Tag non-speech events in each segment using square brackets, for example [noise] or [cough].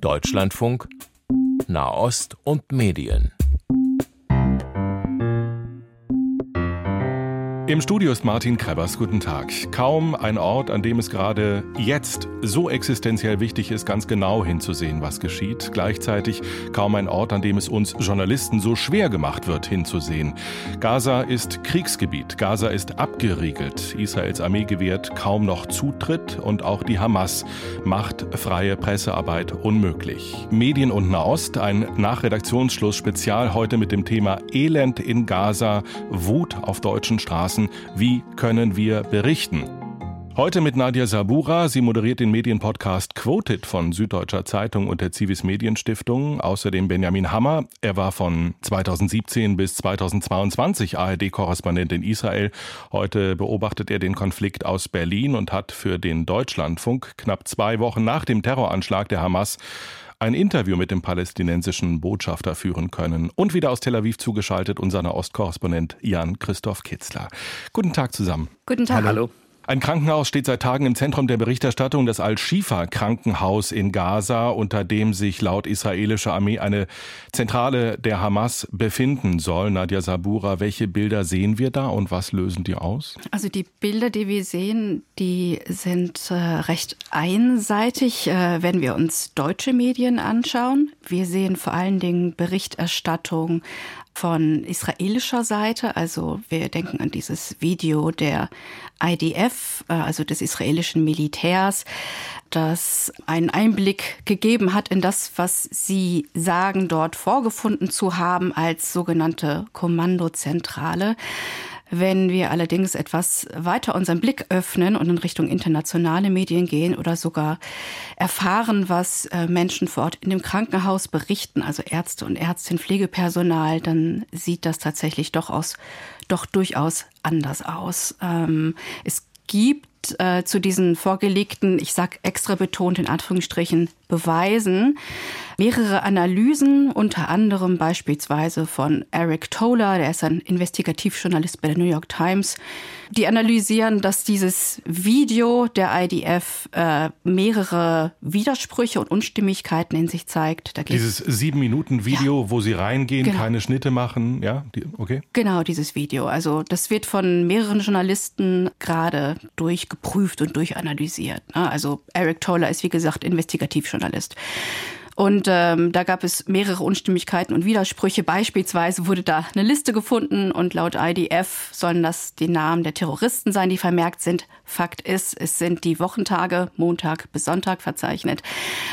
Deutschlandfunk Nahost und Medien. Im Studio ist Martin Krebers. Guten Tag. Kaum ein Ort, an dem es gerade jetzt so existenziell wichtig ist, ganz genau hinzusehen, was geschieht. Gleichzeitig kaum ein Ort, an dem es uns Journalisten so schwer gemacht wird, hinzusehen. Gaza ist Kriegsgebiet. Gaza ist abgeriegelt. Israels Armee gewährt kaum noch Zutritt und auch die Hamas macht freie Pressearbeit unmöglich. Medien und Nahost, ein Nachredaktionsschluss Spezial heute mit dem Thema Elend in Gaza, Wut auf deutschen Straßen lassen, wie können wir berichten. Heute mit Nadia Sabura. Sie moderiert den Medienpodcast Quoted von Süddeutscher Zeitung und der Zivis Medienstiftung. Außerdem Benjamin Hammer. Er war von 2017 bis 2022 ARD-Korrespondent in Israel. Heute beobachtet er den Konflikt aus Berlin und hat für den Deutschlandfunk knapp zwei Wochen nach dem Terroranschlag der Hamas ein Interview mit dem palästinensischen Botschafter führen können. Und wieder aus Tel Aviv zugeschaltet unser Ostkorrespondent Jan Christoph Kitzler. Guten Tag zusammen. Guten Tag. Hallo. Ein Krankenhaus steht seit Tagen im Zentrum der Berichterstattung, das Al-Shifa-Krankenhaus in Gaza, unter dem sich laut israelischer Armee eine Zentrale der Hamas befinden soll. Nadja Sabura, welche Bilder sehen wir da und was lösen die aus? Also die Bilder, die wir sehen, die sind äh, recht einseitig, äh, wenn wir uns deutsche Medien anschauen. Wir sehen vor allen Dingen Berichterstattung von israelischer Seite. Also wir denken an dieses Video der IDF, äh, also des israelischen Militärs, das einen Einblick gegeben hat in das, was sie sagen, dort vorgefunden zu haben als sogenannte Kommandozentrale. Wenn wir allerdings etwas weiter unseren Blick öffnen und in Richtung internationale Medien gehen oder sogar erfahren, was äh, Menschen vor Ort in dem Krankenhaus berichten, also Ärzte und Ärztinnen, Pflegepersonal, dann sieht das tatsächlich doch aus, doch durchaus anders aus. Ähm, es gibt äh, zu diesen vorgelegten, ich sag extra betont in Anführungsstrichen, Beweisen mehrere Analysen, unter anderem beispielsweise von Eric Toller, der ist ein Investigativjournalist bei der New York Times, die analysieren, dass dieses Video der IDF äh, mehrere Widersprüche und Unstimmigkeiten in sich zeigt. dieses sieben Minuten Video, ja, wo sie reingehen, genau. keine Schnitte machen, ja, die, okay. Genau, dieses Video. Also das wird von mehreren Journalisten gerade durchgeprüft und durchanalysiert. Ne? Also Eric Toller ist wie gesagt Investigativjournalist. Journalist. Und ähm, da gab es mehrere Unstimmigkeiten und Widersprüche. Beispielsweise wurde da eine Liste gefunden und laut IDF sollen das die Namen der Terroristen sein, die vermerkt sind. Fakt ist, es sind die Wochentage Montag bis Sonntag verzeichnet.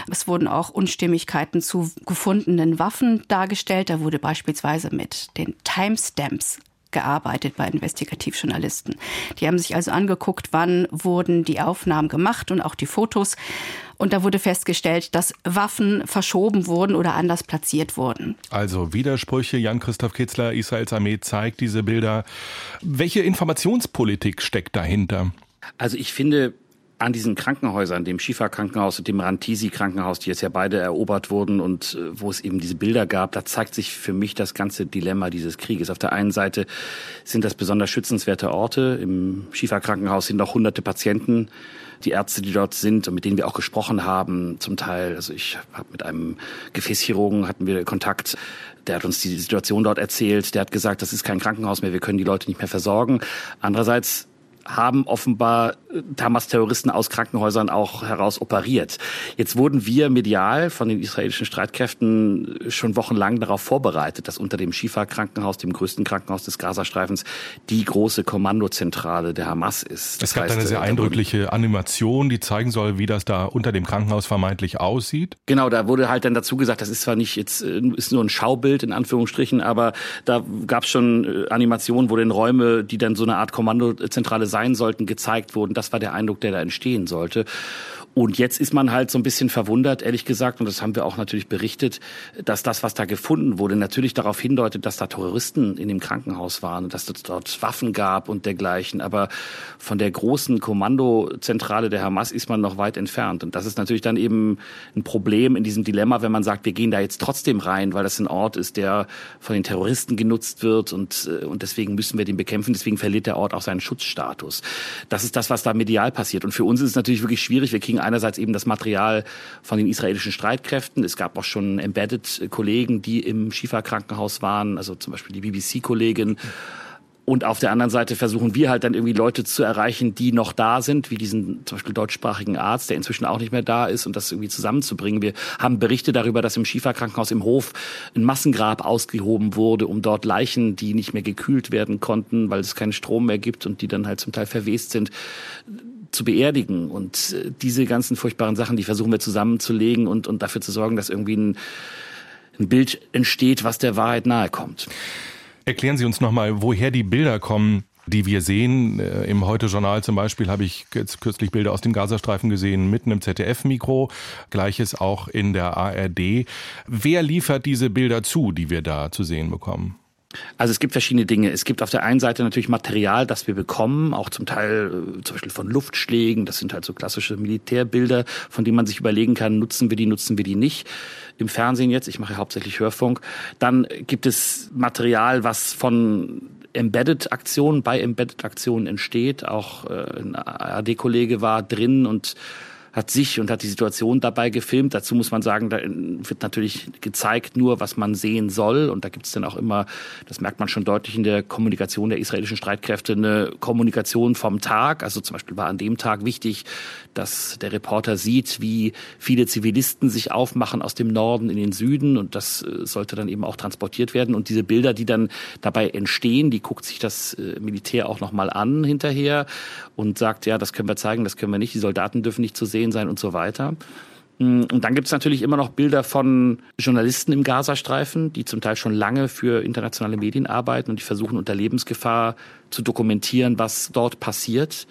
Es wurden auch Unstimmigkeiten zu gefundenen Waffen dargestellt. Da wurde beispielsweise mit den Timestamps gearbeitet bei Investigativjournalisten. Die haben sich also angeguckt, wann wurden die Aufnahmen gemacht und auch die Fotos. Und da wurde festgestellt, dass Waffen verschoben wurden oder anders platziert wurden. Also Widersprüche. Jan-Christoph Kitzler, Israels Armee zeigt diese Bilder. Welche Informationspolitik steckt dahinter? Also ich finde, an diesen Krankenhäusern, dem Schifa-Krankenhaus und dem Rantisi-Krankenhaus, die jetzt ja beide erobert wurden und äh, wo es eben diese Bilder gab, da zeigt sich für mich das ganze Dilemma dieses Krieges. Auf der einen Seite sind das besonders schützenswerte Orte. Im Schifa-Krankenhaus sind noch hunderte Patienten. Die Ärzte, die dort sind und mit denen wir auch gesprochen haben, zum Teil, also ich habe mit einem Gefäßchirurgen hatten wir Kontakt, der hat uns die Situation dort erzählt, der hat gesagt, das ist kein Krankenhaus mehr, wir können die Leute nicht mehr versorgen. Andererseits haben offenbar äh, Hamas-Terroristen aus Krankenhäusern auch heraus operiert. Jetzt wurden wir medial von den israelischen Streitkräften schon wochenlang darauf vorbereitet, dass unter dem Shifa-Krankenhaus, dem größten Krankenhaus des Gazastreifens, die große Kommandozentrale der Hamas ist. Das es gab heißt, eine sehr äh, eindrückliche Animation, die zeigen soll, wie das da unter dem Krankenhaus vermeintlich aussieht. Genau, da wurde halt dann dazu gesagt, das ist zwar nicht jetzt äh, ist nur ein Schaubild in Anführungsstrichen, aber da gab es schon Animationen, wo den Räume, die dann so eine Art Kommandozentrale sein sollten, gezeigt wurden. Das war der Eindruck, der da entstehen sollte. Und jetzt ist man halt so ein bisschen verwundert, ehrlich gesagt, und das haben wir auch natürlich berichtet, dass das, was da gefunden wurde, natürlich darauf hindeutet, dass da Terroristen in dem Krankenhaus waren, dass es dort Waffen gab und dergleichen. Aber von der großen Kommandozentrale der Hamas ist man noch weit entfernt. Und das ist natürlich dann eben ein Problem in diesem Dilemma, wenn man sagt, wir gehen da jetzt trotzdem rein, weil das ein Ort ist, der von den Terroristen genutzt wird und, äh, und deswegen müssen wir den bekämpfen. Deswegen verliert der Ort auch seinen Schutzstatus. Das ist das, was da medial passiert. Und für uns ist es natürlich wirklich schwierig. Wir kriegen Einerseits eben das Material von den israelischen Streitkräften. Es gab auch schon Embedded-Kollegen, die im Schifa-Krankenhaus waren, also zum Beispiel die BBC-Kollegin. Und auf der anderen Seite versuchen wir halt dann irgendwie Leute zu erreichen, die noch da sind, wie diesen zum Beispiel deutschsprachigen Arzt, der inzwischen auch nicht mehr da ist und das irgendwie zusammenzubringen. Wir haben Berichte darüber, dass im Schieferkrankenhaus im Hof ein Massengrab ausgehoben wurde, um dort Leichen, die nicht mehr gekühlt werden konnten, weil es keinen Strom mehr gibt und die dann halt zum Teil verwest sind, zu beerdigen. Und äh, diese ganzen furchtbaren Sachen, die versuchen wir zusammenzulegen und, und dafür zu sorgen, dass irgendwie ein, ein Bild entsteht, was der Wahrheit nahe kommt. Erklären Sie uns nochmal, woher die Bilder kommen, die wir sehen. Äh, Im Heute-Journal zum Beispiel habe ich kürzlich Bilder aus dem Gazastreifen gesehen, mitten im ZDF-Mikro. Gleiches auch in der ARD. Wer liefert diese Bilder zu, die wir da zu sehen bekommen? Also es gibt verschiedene Dinge. Es gibt auf der einen Seite natürlich Material, das wir bekommen, auch zum Teil äh, zum Beispiel von Luftschlägen. Das sind halt so klassische Militärbilder, von denen man sich überlegen kann, nutzen wir die, nutzen wir die nicht im Fernsehen jetzt, ich mache hauptsächlich Hörfunk. Dann gibt es Material, was von Embedded-Aktionen, bei Embedded-Aktionen entsteht. Auch äh, ein ARD-Kollege war drin und hat sich und hat die Situation dabei gefilmt. Dazu muss man sagen, da wird natürlich gezeigt nur, was man sehen soll. Und da gibt es dann auch immer, das merkt man schon deutlich in der Kommunikation der israelischen Streitkräfte, eine Kommunikation vom Tag. Also zum Beispiel war an dem Tag wichtig, dass der Reporter sieht, wie viele Zivilisten sich aufmachen aus dem Norden in den Süden. Und das äh, sollte dann eben auch transportiert werden. Und diese Bilder, die dann dabei entstehen, die guckt sich das äh, Militär auch nochmal an hinterher und sagt, ja, das können wir zeigen, das können wir nicht. Die Soldaten dürfen nicht zu sehen sehen sein und so weiter. Mm, und dann gibt es natürlich immer noch Bilder von Journalisten im Gazastreifen, die zum Teil schon lange für internationale Medien arbeiten und die versuchen unter Lebensgefahr zu dokumentieren, was dort passiert.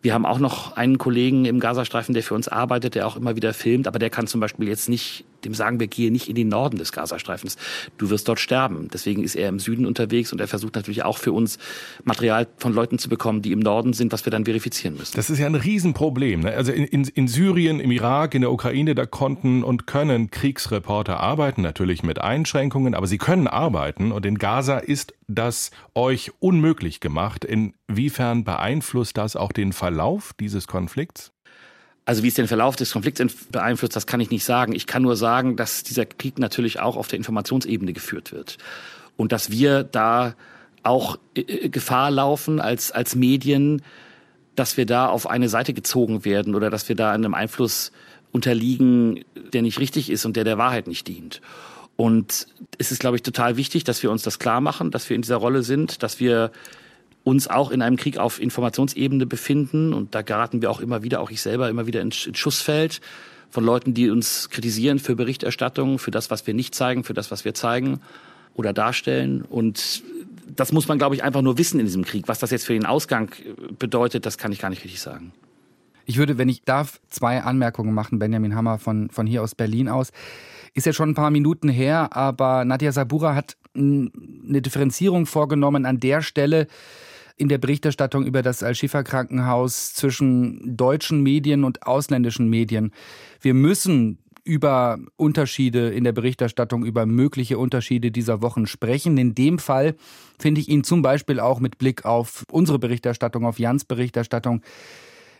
Wir haben auch noch einen Kollegen im Gazastreifen, der für uns arbeitet, der auch immer wieder filmt, aber der kann zum Beispiel jetzt nicht, dem sagen wir, gehe nicht in den Norden des Gazastreifens. Du wirst dort sterben. Deswegen ist er im Süden unterwegs und er versucht natürlich auch für uns Material von Leuten zu bekommen, die im Norden sind, was wir dann verifizieren müssen. Das ist ja ein Riesenproblem. Ne? Also in, in, in Syrien, im Irak, in der Ukraine, da konnten und können Kriegsreporter arbeiten, natürlich mit Einschränkungen, aber sie können arbeiten und in Gaza ist das euch unmöglich gemacht. Inwiefern beeinflusst das auch den Verlauf dieses Konflikts? Also wie es den Verlauf des Konflikts beeinflusst, das kann ich nicht sagen. Ich kann nur sagen, dass dieser Krieg natürlich auch auf der Informationsebene geführt wird. Und dass wir da auch äh, äh, Gefahr laufen als, als Medien, dass wir da auf eine Seite gezogen werden oder dass wir da einem Einfluss unterliegen, der nicht richtig ist und der der Wahrheit nicht dient. Und es ist, glaube ich, total wichtig, dass wir uns das klar machen, dass wir in dieser Rolle sind, dass wir uns auch in einem Krieg auf Informationsebene befinden. Und da geraten wir auch immer wieder, auch ich selber, immer wieder ins Schussfeld von Leuten, die uns kritisieren für Berichterstattung, für das, was wir nicht zeigen, für das, was wir zeigen oder darstellen. Und das muss man, glaube ich, einfach nur wissen in diesem Krieg. Was das jetzt für den Ausgang bedeutet, das kann ich gar nicht richtig sagen. Ich würde, wenn ich darf, zwei Anmerkungen machen, Benjamin Hammer von, von hier aus Berlin aus. Ist ja schon ein paar Minuten her, aber Nadja Sabura hat eine Differenzierung vorgenommen an der Stelle in der Berichterstattung über das Al-Shifa-Krankenhaus zwischen deutschen Medien und ausländischen Medien. Wir müssen über Unterschiede in der Berichterstattung, über mögliche Unterschiede dieser Wochen sprechen. In dem Fall finde ich ihn zum Beispiel auch mit Blick auf unsere Berichterstattung, auf Jans Berichterstattung,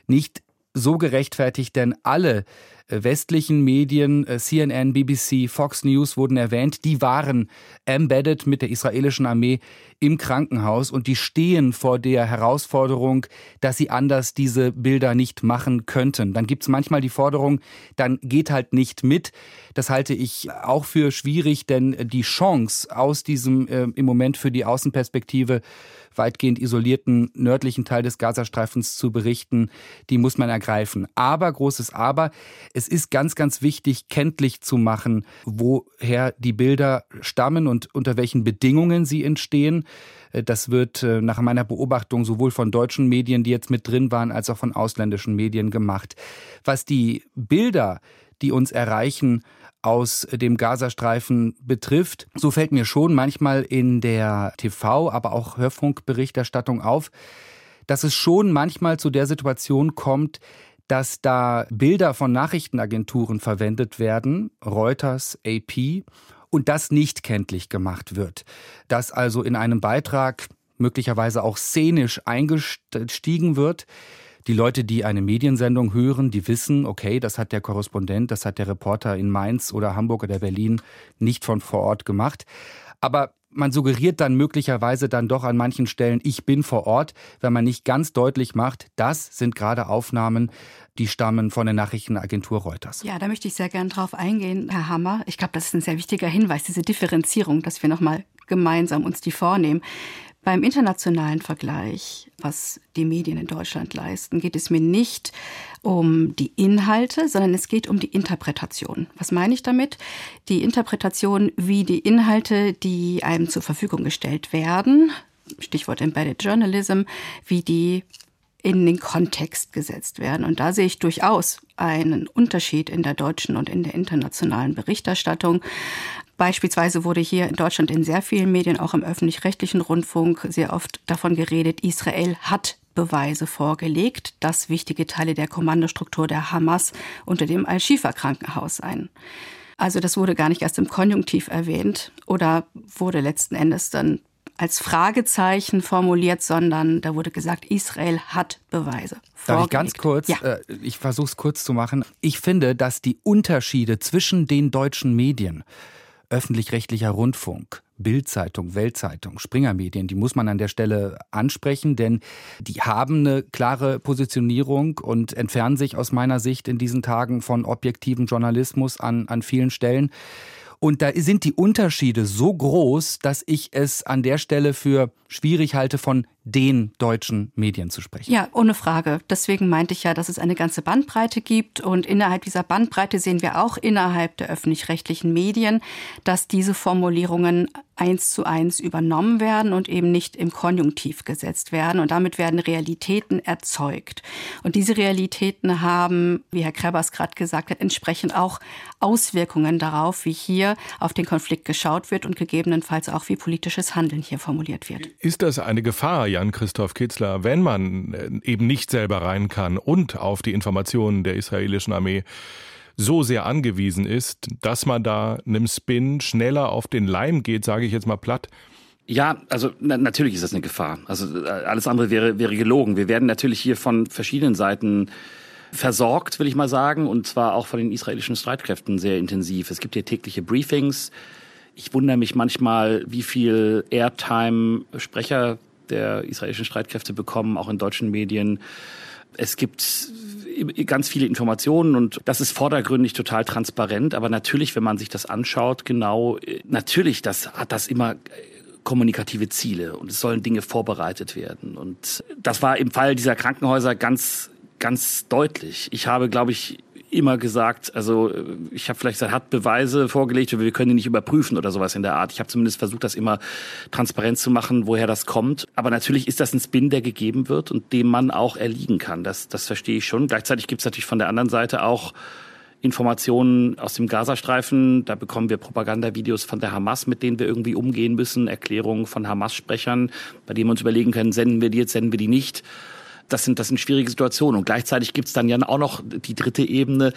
nicht so gerechtfertigt, denn alle westlichen Medien, äh, CNN, BBC, Fox News wurden erwähnt, die waren embedded mit der israelischen Armee im Krankenhaus und die stehen vor der Herausforderung, dass sie anders diese Bilder nicht machen könnten. Dann gibt es manchmal die Forderung, dann geht halt nicht mit. Das halte ich auch für schwierig, denn die Chance aus diesem äh, im Moment für die Außenperspektive weitgehend isolierten nördlichen Teil des Gazastreifens zu berichten, die muss man ergreifen. Aber, großes Aber, es ist ganz, ganz wichtig, kenntlich zu machen, woher die Bilder stammen und unter welchen Bedingungen sie entstehen. Äh, das wird äh, nach meiner Beobachtung sowohl von deutschen Medien, die jetzt mit drin waren, als auch von ausländischen Medien gemacht. Was die Bilder, die uns erreichen, aus dem Gazastreifen betrifft, so fällt mir schon manchmal in der TV, aber auch Hörfunkberichterstattung auf, dass es schon manchmal zu der Situation kommt, dass da Bilder von Nachrichtenagenturen verwendet werden, Reuters, AP, und das nicht kenntlich gemacht wird. Dass also in einem Beitrag möglicherweise auch szenisch eingestiegen wird, Die Leute, die eine Mediensendung hören, die wissen, okay, das hat der Korrespondent, das hat der Reporter in Mainz oder Hamburg oder Berlin nicht von vor Ort gemacht. Aber man suggeriert dann möglicherweise dann doch an manchen Stellen, ich bin vor Ort, wenn man nicht ganz deutlich macht, das sind gerade Aufnahmen, die stammen von der Nachrichtenagentur Reuters. Ja, da möchte ich sehr gern drauf eingehen, Herr Hammer. Ich glaube, das ist ein sehr wichtiger Hinweis, diese Differenzierung, dass wir nochmal gemeinsam uns die vornehmen. Beim internationalen Vergleich, was die Medien in Deutschland leisten, geht es mir nicht um die Inhalte, sondern es geht um die Interpretation. Was meine ich damit? Die Interpretation, wie die Inhalte, die einem zur Verfügung gestellt werden, Stichwort Embedded Journalism, wie die in den Kontext gesetzt werden. Und da sehe ich durchaus einen Unterschied in der deutschen und in der internationalen Berichterstattung. Beispielsweise wurde hier in Deutschland in sehr vielen Medien, auch im öffentlich-rechtlichen Rundfunk, sehr oft davon geredet, Israel hat Beweise vorgelegt, dass wichtige Teile der Kommandostruktur der Hamas unter dem Al-Shifa-Krankenhaus seien. Also das wurde gar nicht erst im Konjunktiv erwähnt oder wurde letzten Endes dann als Fragezeichen formuliert, sondern da wurde gesagt, Israel hat Beweise. Vorgelegt. Darf ich ganz kurz, ja. äh, ich versuche es kurz zu machen. Ich finde, dass die Unterschiede zwischen den deutschen Medien öffentlich-rechtlicher Rundfunk, Bildzeitung, Weltzeitung, Springermedien, die muss man an der Stelle ansprechen, denn die haben eine klare Positionierung und entfernen sich aus meiner Sicht in diesen Tagen von objektivem Journalismus an, an vielen Stellen. Und da sind die Unterschiede so groß, dass ich es an der Stelle für schwierig halte, von den deutschen Medien zu sprechen. Ja, ohne Frage. Deswegen meinte ich ja, dass es eine ganze Bandbreite gibt. Und innerhalb dieser Bandbreite sehen wir auch innerhalb der öffentlich-rechtlichen Medien, dass diese Formulierungen eins zu eins übernommen werden und eben nicht im Konjunktiv gesetzt werden. Und damit werden Realitäten erzeugt. Und diese Realitäten haben, wie Herr Krebers gerade gesagt hat, entsprechend auch Auswirkungen darauf, wie hier auf den Konflikt geschaut wird und gegebenenfalls auch wie politisches Handeln hier formuliert wird. Ist das eine Gefahr, Jan-Christoph Kitzler, wenn man äh, eben nicht selber rein kann und auf die Informationen der israelischen Armee so sehr angewiesen ist, dass man da einem Spin schneller auf den Leim geht, sage ich jetzt mal platt? Ja, also na, natürlich ist das eine Gefahr. Also äh, alles andere wäre, wäre gelogen. Wir werden natürlich hier von verschiedenen Seiten versorgt, will ich mal sagen, und zwar auch von den israelischen Streitkräften sehr intensiv. Es gibt hier tägliche Briefings. Ich wundere mich manchmal, wie viel Airtime Sprecher der israelischen Streitkräfte bekommen, auch in deutschen Medien. Es gibt ganz viele Informationen und das ist vordergründig total transparent. Aber natürlich, wenn man sich das anschaut, genau, natürlich, das hat das immer kommunikative Ziele und es sollen Dinge vorbereitet werden. Und das war im Fall dieser Krankenhäuser ganz, ganz deutlich. Ich habe, glaube ich, immer gesagt, also ich habe vielleicht gesagt, hat Beweise vorgelegt, wir können die nicht überprüfen oder sowas in der Art. Ich habe zumindest versucht, das immer transparent zu machen, woher das kommt. Aber natürlich ist das ein Spin, der gegeben wird und dem man auch erliegen kann. Das, das verstehe ich schon. Gleichzeitig gibt es natürlich von der anderen Seite auch Informationen aus dem Gazastreifen. Da bekommen wir Propagandavideos von der Hamas, mit denen wir irgendwie umgehen müssen, Erklärungen von Hamas-Sprechern, bei denen wir uns überlegen können, senden wir die jetzt, senden wir die nicht das sind, das sind schwierige Situationen. Und gleichzeitig gibt es dann ja auch noch die dritte Ebene,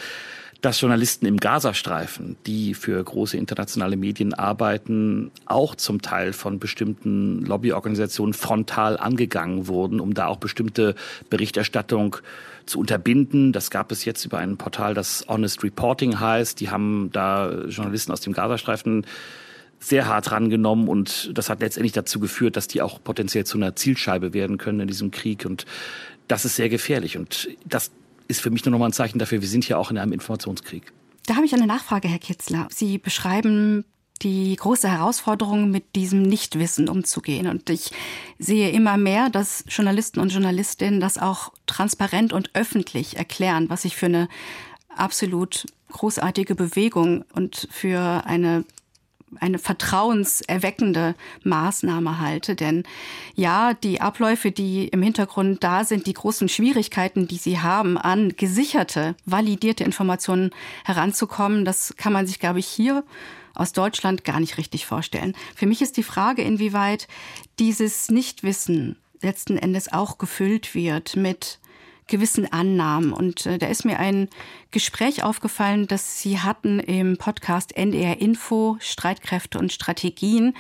dass Journalisten im Gazastreifen, die für große internationale Medien arbeiten, auch zum Teil von bestimmten Lobbyorganisationen frontal angegangen wurden, um da auch bestimmte Berichterstattung zu unterbinden. Das gab es jetzt über ein Portal, das Honest Reporting heißt. Die haben da Journalisten aus dem Gazastreifen sehr hart rangenommen und das hat letztendlich dazu geführt, dass die auch potenziell zu einer Zielscheibe werden können in diesem Krieg und das ist sehr gefährlich und das ist für mich nur noch mal ein Zeichen dafür, wir sind hier auch in einem Informationskrieg. Da habe ich eine Nachfrage, Herr Kitzler. Sie beschreiben die große Herausforderung, mit diesem Nichtwissen umzugehen. Und ich sehe immer mehr, dass Journalisten und Journalistinnen das auch transparent und öffentlich erklären, was ich für eine absolut großartige Bewegung und für eine eine vertrauenserweckende Maßnahme halte. Denn ja, die Abläufe, die im Hintergrund da sind, die großen Schwierigkeiten, die sie haben, an gesicherte, validierte Informationen heranzukommen, das kann man sich, glaube ich, hier aus Deutschland gar nicht richtig vorstellen. Für mich ist die Frage, inwieweit dieses Nichtwissen letzten Endes auch gefüllt wird mit gewissen Annahmen. Und äh, da ist mir ein Gespräch aufgefallen, das Sie hatten im Podcast NDR Info, Streitkräfte und Strategien.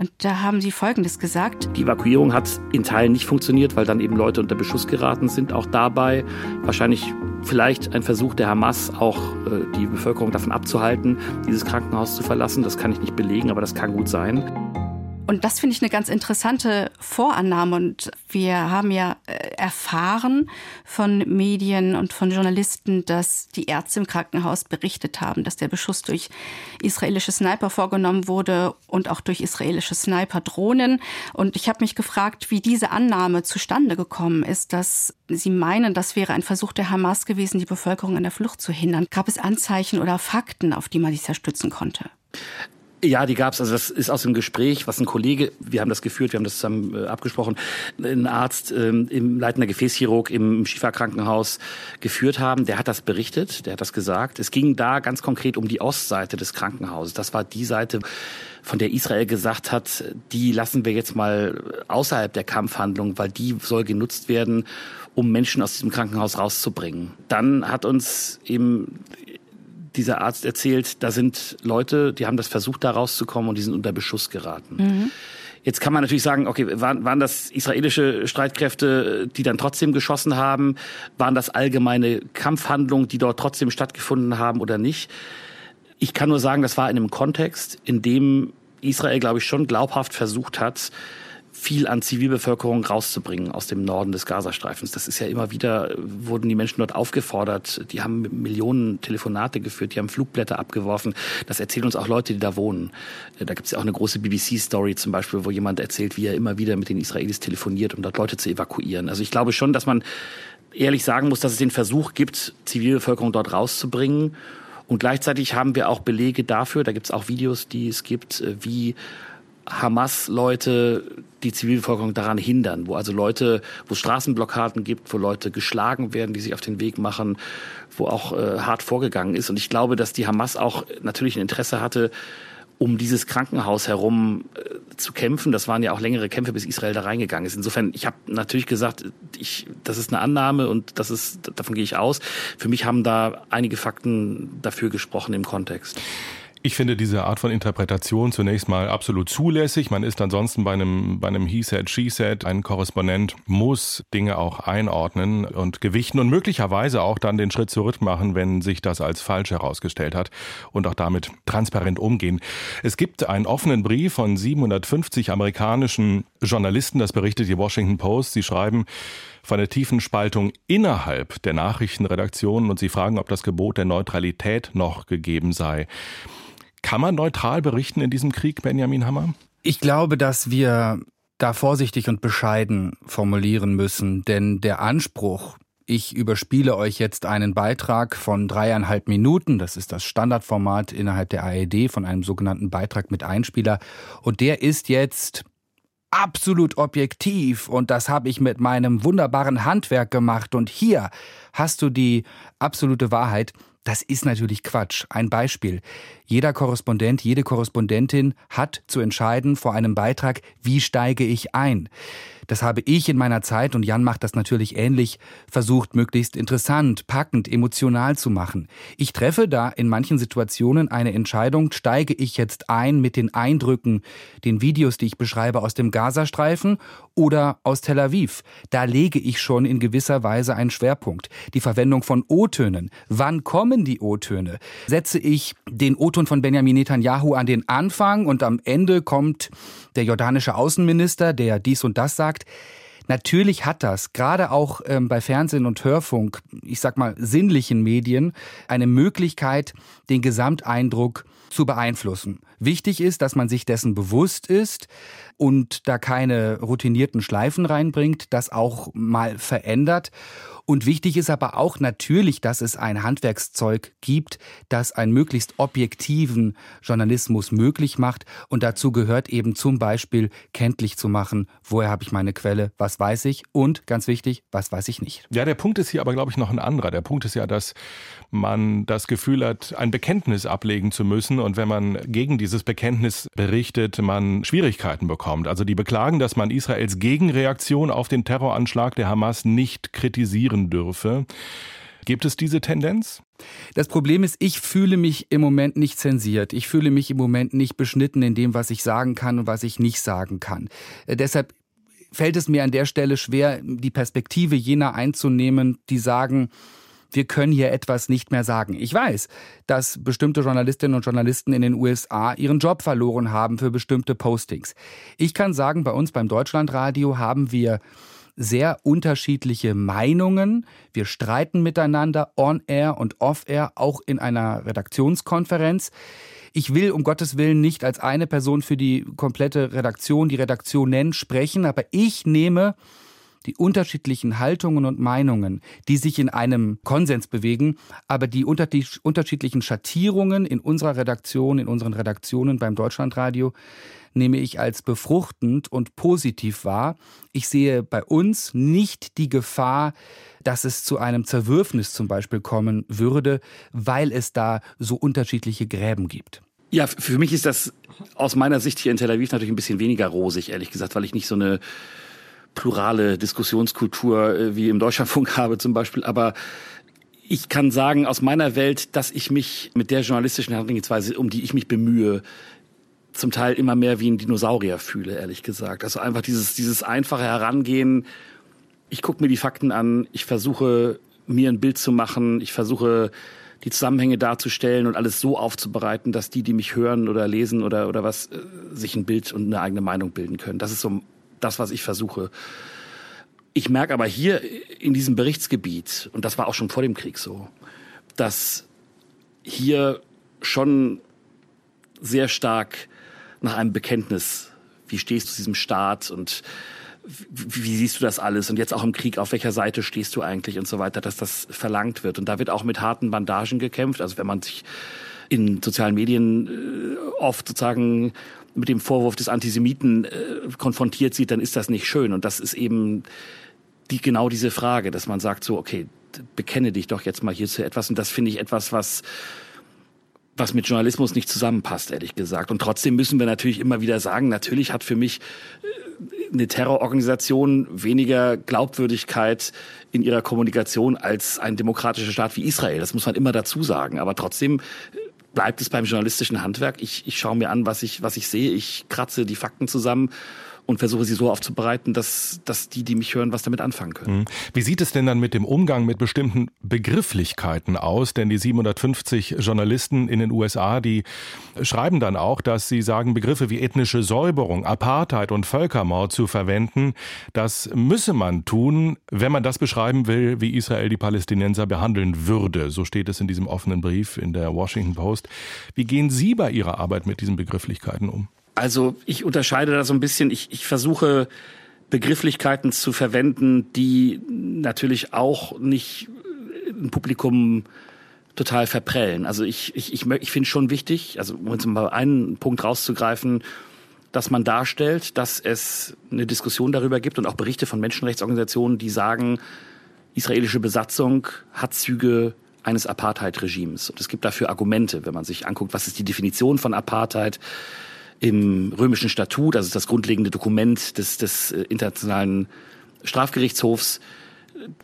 Und da haben sie Folgendes gesagt. Die Evakuierung hat in Teilen nicht funktioniert, weil dann eben Leute unter Beschuss geraten sind. Auch dabei wahrscheinlich vielleicht ein Versuch der Hamas, auch äh, die Bevölkerung davon abzuhalten, dieses Krankenhaus zu verlassen. Das kann ich nicht belegen, aber das kann gut sein. Und das finde ich eine ganz interessante Vorannahme. Und wir haben ja äh, erfahren von Medien und von Journalisten, dass die Ärzte im Krankenhaus berichtet haben, dass der Beschuss durch israelische Sniper vorgenommen wurde und auch durch israelische Sniper-Drohnen. Und ich habe mich gefragt, wie diese Annahme zustande gekommen ist, dass Sie meinen, das wäre ein Versuch der Hamas gewesen, die Bevölkerung an der Flucht zu hindern. Gab es Anzeichen oder Fakten, auf die man sich zerstützen konnte? Ja, die gab's. Also das ist aus dem Gespräch, was ein Kollege, wir haben das geführt, wir haben das zusammen äh, abgesprochen, ein Arzt ähm, im leitender Gefäßchirurg im Schifa-Krankenhaus geführt haben. Der hat das berichtet, der hat das gesagt. Es ging da ganz konkret um die Ostseite des Krankenhauses. Das war die Seite, von der Israel gesagt hat, die lassen wir jetzt mal außerhalb der Kampfhandlung, weil die soll genutzt werden, um Menschen aus diesem Krankenhaus rauszubringen. Dann hat uns eben dieser Arzt erzählt, da sind Leute, die haben das versucht, da rauszukommen und die sind unter Beschuss geraten. Mhm. Jetzt kann man natürlich sagen, okay, waren, waren das israelische Streitkräfte, die dann trotzdem geschossen haben? Waren das allgemeine Kampfhandlungen, die dort trotzdem stattgefunden haben oder nicht? Ich kann nur sagen, das war in einem Kontext, in dem Israel, glaube ich, schon glaubhaft versucht hat, viel an Zivilbevölkerung rauszubringen aus dem Norden des Gazastreifens. Das ist ja immer wieder, wurden die Menschen dort aufgefordert, die haben Millionen Telefonate geführt, die haben Flugblätter abgeworfen. Das erzählen uns auch Leute, die da wohnen. Äh, da gibt es ja auch eine große BBC-Story zum Beispiel, wo jemand erzählt, wie er immer wieder mit den Israelis telefoniert, um dort Leute zu evakuieren. Also ich glaube schon, dass man ehrlich sagen muss, dass es den Versuch gibt, Zivilbevölkerung dort rauszubringen. Und gleichzeitig haben wir auch Belege dafür, da gibt es auch Videos, die es gibt, äh, wie Hamas-Leute die Zivilbevölkerung daran hindern, wo also Leute, wo Straßenblockaden gibt, wo Leute geschlagen werden, die sich auf den Weg machen, wo auch äh, hart vorgegangen ist. Und ich glaube, dass die Hamas auch natürlich ein Interesse hatte, um dieses Krankenhaus herum äh, zu kämpfen. Das waren ja auch längere Kämpfe, bis Israel da reingegangen ist. Insofern, ich habe natürlich gesagt, ich, das ist eine Annahme und das ist, davon gehe ich aus. Für mich haben da einige Fakten dafür gesprochen im Kontext. Ich finde diese Art von Interpretation zunächst mal absolut zulässig. Man ist ansonsten bei einem, bei einem He-Said, She-Said. Ein Korrespondent muss Dinge auch einordnen und gewichten und möglicherweise auch dann den Schritt zurück machen, wenn sich das als falsch herausgestellt hat und auch damit transparent umgehen. Es gibt einen offenen Brief von 750 amerikanischen Journalisten, das berichtet die Washington Post. Sie schreiben, von der tiefen Spaltung innerhalb der Nachrichtenredaktionen und sie fragen, ob das Gebot der Neutralität noch gegeben sei. Kann man neutral berichten in diesem Krieg, Benjamin Hammer? Ich glaube, dass wir da vorsichtig und bescheiden formulieren müssen, denn der Anspruch, ich überspiele euch jetzt einen Beitrag von dreieinhalb Minuten, das ist das Standardformat innerhalb der ARD von einem sogenannten Beitrag mit Einspieler, und der ist jetzt absolut objektiv und das habe ich mit meinem wunderbaren Handwerk gemacht und hier hast du die absolute Wahrheit. Das ist natürlich Quatsch. Ein Beispiel. Jeder Korrespondent, jede Korrespondentin hat zu entscheiden vor einem Beitrag, wie steige ich ein. Das habe ich in meiner Zeit, und Jan macht das natürlich ähnlich, versucht, möglichst interessant, packend, emotional zu machen. Ich treffe da in manchen Situationen eine Entscheidung, steige ich jetzt ein mit den Eindrücken, den Videos, die ich beschreibe aus dem Gazastreifen oder aus Tel Aviv. Da lege ich schon in gewisser Weise einen Schwerpunkt. Die Verwendung von O-Tönen. Wann kommen die O-Töne? Setze ich den O-Ton von Benjamin Netanyahu an den Anfang und am Ende kommt der jordanische Außenminister, der dies und das sagt. Natürlich hat das, gerade auch ähm, bei Fernsehen und Hörfunk, ich sag mal sinnlichen Medien, eine Möglichkeit, den Gesamteindruck zu beeinflussen. Wichtig ist, dass man sich dessen bewusst ist und da keine routinierten Schleifen reinbringt, das auch mal verändert und wichtig ist aber auch natürlich, dass es ein Handwerkszeug gibt, das einen möglichst objektiven Journalismus möglich macht. Und dazu gehört eben zum Beispiel kenntlich zu machen, woher habe ich meine Quelle, was weiß ich und ganz wichtig, was weiß ich nicht. Ja, der Punkt ist hier aber, glaube ich, noch ein anderer. Der Punkt ist ja, dass man das Gefühl hat, ein Bekenntnis ablegen zu müssen und wenn man gegen dieses Bekenntnis berichtet, man Schwierigkeiten bekommt. Also die beklagen, dass man Israels Gegenreaktion auf den Terroranschlag der Hamas nicht kritisieren dürfe. Gibt es diese Tendenz? Das Problem ist, ich fühle mich im Moment nicht zensiert. Ich fühle mich im Moment nicht beschnitten in dem, was ich sagen kann und was ich nicht sagen kann. Äh, deshalb fällt es mir an der Stelle schwer, die Perspektive jener einzunehmen, die sagen, wir können hier etwas nicht mehr sagen. Ich weiß, dass bestimmte Journalistinnen und Journalisten in den USA ihren Job verloren haben für bestimmte Postings. Ich kann sagen, bei uns beim Deutschlandradio haben wir sehr unterschiedliche Meinungen. Wir streiten miteinander on-air und off-air, auch in einer Redaktionskonferenz. Ich will um Gottes Willen nicht als eine Person für die komplette Redaktion, die Redaktion sprechen, aber ich nehme die unterschiedlichen Haltungen und Meinungen, die sich in einem Konsens bewegen, aber die unterschiedlichen Schattierungen in unserer Redaktion, in unseren Redaktionen beim Deutschlandradio, nehme ich als befruchtend und positiv wahr. Ich sehe bei uns nicht die Gefahr, dass es zu einem Zerwürfnis zum Beispiel kommen würde, weil es da so unterschiedliche Gräben gibt. Ja, für mich ist das aus meiner Sicht hier in Tel Aviv natürlich ein bisschen weniger rosig, ehrlich gesagt, weil ich nicht so eine plurale Diskussionskultur äh, wie im Deutschlandfunk [laughs] habe zum Beispiel. Aber ich kann sagen aus meiner Welt, dass ich mich mit der journalistischen Herangehensweise, um die ich mich bemühe, zum Teil immer mehr wie ein Dinosaurier fühle, ehrlich gesagt. Also einfach dieses, dieses einfache Herangehen. Ich gucke mir die Fakten an, ich versuche mir ein Bild zu machen, ich versuche die Zusammenhänge darzustellen und alles so aufzubereiten, dass die, die mich hören oder lesen oder, oder was, äh, sich ein Bild und eine eigene Meinung bilden können. Das ist so das, was ich versuche. Ich merke aber hier in diesem Berichtsgebiet, und das war auch schon vor dem Krieg so, dass hier schon sehr stark nach einem Bekenntnis, wie stehst du zu diesem Staat und wie, siehst du das alles und jetzt auch im Krieg, auf welcher Seite stehst du eigentlich und so weiter, dass das verlangt wird. Und da wird auch mit harten Bandagen gekämpft. Also wenn man sich in sozialen Medien äh, oft sozusagen mit dem Vorwurf des Antisemiten äh, konfrontiert sieht, dann ist das nicht schön. Und das ist eben die, genau diese Frage, dass man sagt so, okay, bekenne dich doch jetzt mal hier zu etwas. Und das finde ich etwas, was was mit Journalismus nicht zusammenpasst, ehrlich gesagt. Und trotzdem müssen wir natürlich immer wieder sagen, natürlich hat für mich äh, eine Terrororganisation weniger Glaubwürdigkeit in ihrer Kommunikation als ein demokratischer Staat wie Israel. Das muss man immer dazu sagen. Aber trotzdem bleibt es beim journalistischen Handwerk. Ich, ich schaue mir an, was ich, was ich sehe. Ich kratze die Fakten zusammen und versuche sie so aufzubereiten, dass, dass die, die mich hören, was damit anfangen können. Mhm. Wie sieht es denn dann mit dem Umgang mit bestimmten Begrifflichkeiten aus? Denn die 750 Journalisten in den USA, die schreiben dann auch, dass sie sagen, Begriffe wie ethnische Säuberung, Apartheid und Völkermord zu verwenden, das müsse man tun, wenn man das beschreiben will, wie Israel die Palästinenser behandeln würde. So steht es in diesem offenen Brief in der Washington Post. Wie gehen Sie bei Ihrer Arbeit mit diesen Begrifflichkeiten um? Also ich unterscheide da so ein bisschen. Ich, ich versuche Begrifflichkeiten zu verwenden, die natürlich auch nicht ein Publikum total verprellen. Also ich, ich, ich, ich finde schon wichtig, also um jetzt mal einen Punkt rauszugreifen, dass man darstellt, dass es eine Diskussion darüber gibt und auch Berichte von Menschenrechtsorganisationen, die sagen, israelische Besatzung hat Züge eines Apartheid-Regimes. Und es gibt dafür Argumente, wenn man sich anguckt, was ist die Definition von Apartheid, im römischen Statut, also das grundlegende Dokument des, des äh, internationalen Strafgerichtshofs,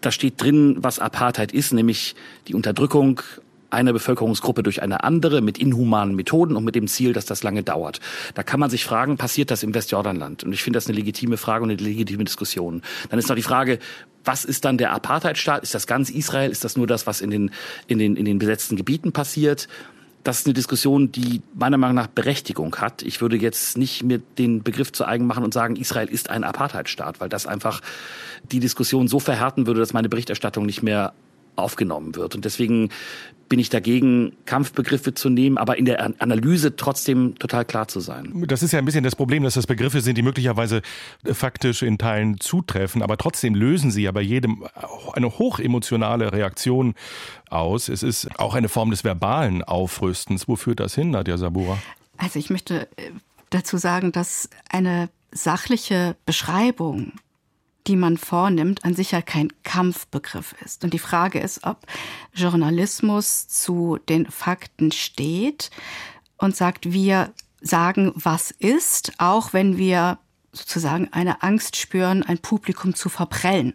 da steht drin, was Apartheid ist, nämlich die Unterdrückung einer Bevölkerungsgruppe durch eine andere mit inhumanen Methoden und mit dem Ziel, dass das lange dauert. Da kann man sich fragen, passiert das im Westjordanland? Und ich finde das eine legitime Frage und eine legitime Diskussion. Dann ist noch die Frage, was ist dann der Apartheidstaat? Ist das ganz Israel? Ist das nur das, was in den, in den, in den besetzten Gebieten passiert? Das ist eine Diskussion, die meiner Meinung nach Berechtigung hat. Ich würde jetzt nicht mir den Begriff zu eigen machen und sagen, Israel ist ein Apartheidstaat, weil das einfach die Diskussion so verhärten würde, dass meine Berichterstattung nicht mehr aufgenommen wird. Und deswegen bin ich dagegen, Kampfbegriffe zu nehmen, aber in der Analyse trotzdem total klar zu sein. Das ist ja ein bisschen das Problem, dass das Begriffe sind, die möglicherweise äh, faktisch in Teilen zutreffen, aber trotzdem lösen sie ja bei jedem eine hochemotionale Reaktion aus. Es ist auch eine Form des verbalen Aufrüstens. Wo führt das hin, Nadja Sabura? Also ich möchte äh, dazu sagen, dass eine sachliche Beschreibung die man vornimmt, an sich ja kein Kampfbegriff ist. Und die Frage ist, ob Journalismus zu den Fakten steht und sagt, wir sagen, was ist, auch wenn wir sozusagen eine Angst spüren, ein Publikum zu verprellen.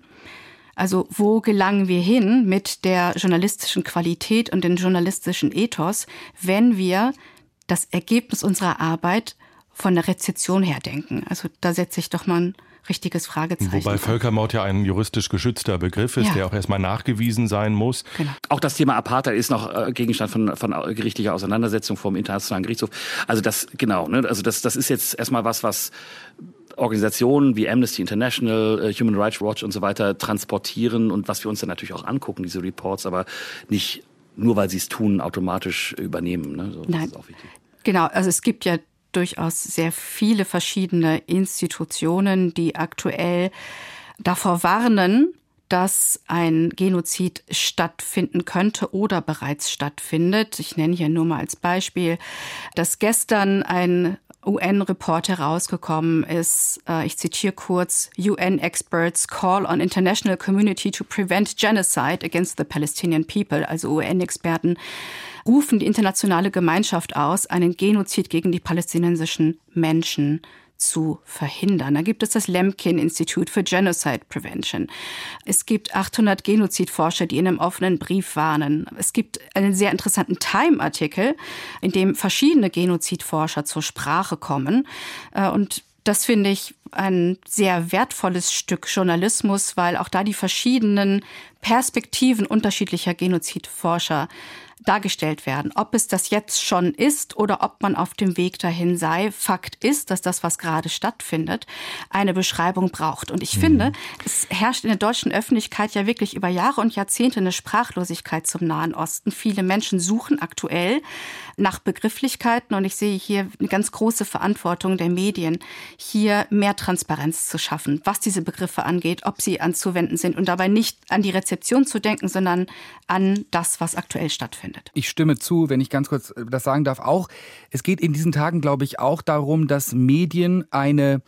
Also wo gelangen wir hin mit der journalistischen Qualität und dem journalistischen Ethos, wenn wir das Ergebnis unserer Arbeit von der Rezeption her denken? Also da setze ich doch mal ein richtiges Fragezeichen. Wobei Völkermord ja ein juristisch geschützter Begriff ist, ja. der auch erstmal nachgewiesen sein muss. Genau. Auch das Thema Apartheid ist noch äh, Gegenstand von, von gerichtlicher Auseinandersetzung vor dem Internationalen Gerichtshof. Also das, genau, ne, also das, das ist jetzt erstmal was, was Organisationen wie Amnesty International, äh, Human Rights Watch und so weiter transportieren und was wir uns dann natürlich auch angucken, diese Reports, aber nicht nur weil sie es tun, automatisch übernehmen. Ne? So, Nein. Genau, also es gibt ja durchaus sehr viele verschiedene Institutionen, die aktuell davor warnen, dass ein Genozid stattfinden könnte oder bereits stattfindet. Ich nenne hier nur mal als Beispiel, dass gestern ein UN-Report herausgekommen ist. Äh, ich zitiere kurz, UN experts call on international community to prevent genocide against the Palestinian people. Also UN-Experten rufen die internationale Gemeinschaft aus, einen Genozid gegen die palästinensischen Menschen zu verhindern. Da gibt es das Lemkin Institute for Genocide Prevention. Es gibt 800 Genozidforscher, die in einem offenen Brief warnen. Es gibt einen sehr interessanten Time-Artikel, in dem verschiedene Genozidforscher zur Sprache kommen. Äh, und das finde ich ein sehr wertvolles Stück Journalismus, weil auch da die verschiedenen Perspektiven unterschiedlicher Genozidforscher dargestellt werden. Ob es das jetzt schon ist oder ob man auf dem Weg dahin sei. Fakt ist, dass das, was gerade stattfindet, eine Beschreibung braucht. Und ich mhm. finde, es herrscht in der deutschen Öffentlichkeit ja wirklich über Jahre und Jahrzehnte eine Sprachlosigkeit zum Nahen Osten. Viele Menschen suchen aktuell nach Begrifflichkeiten und ich sehe hier eine ganz große Verantwortung der Medien, hier mehr Transparenz zu schaffen, was diese Begriffe angeht, ob sie anzuwenden sind und dabei nicht an die Rezeption zu denken, sondern an das, was aktuell stattfindet. Ich stimme zu, wenn ich ganz kurz äh, das sagen darf. Auch, es geht in diesen Tagen, glaube ich, auch darum, dass Medien eine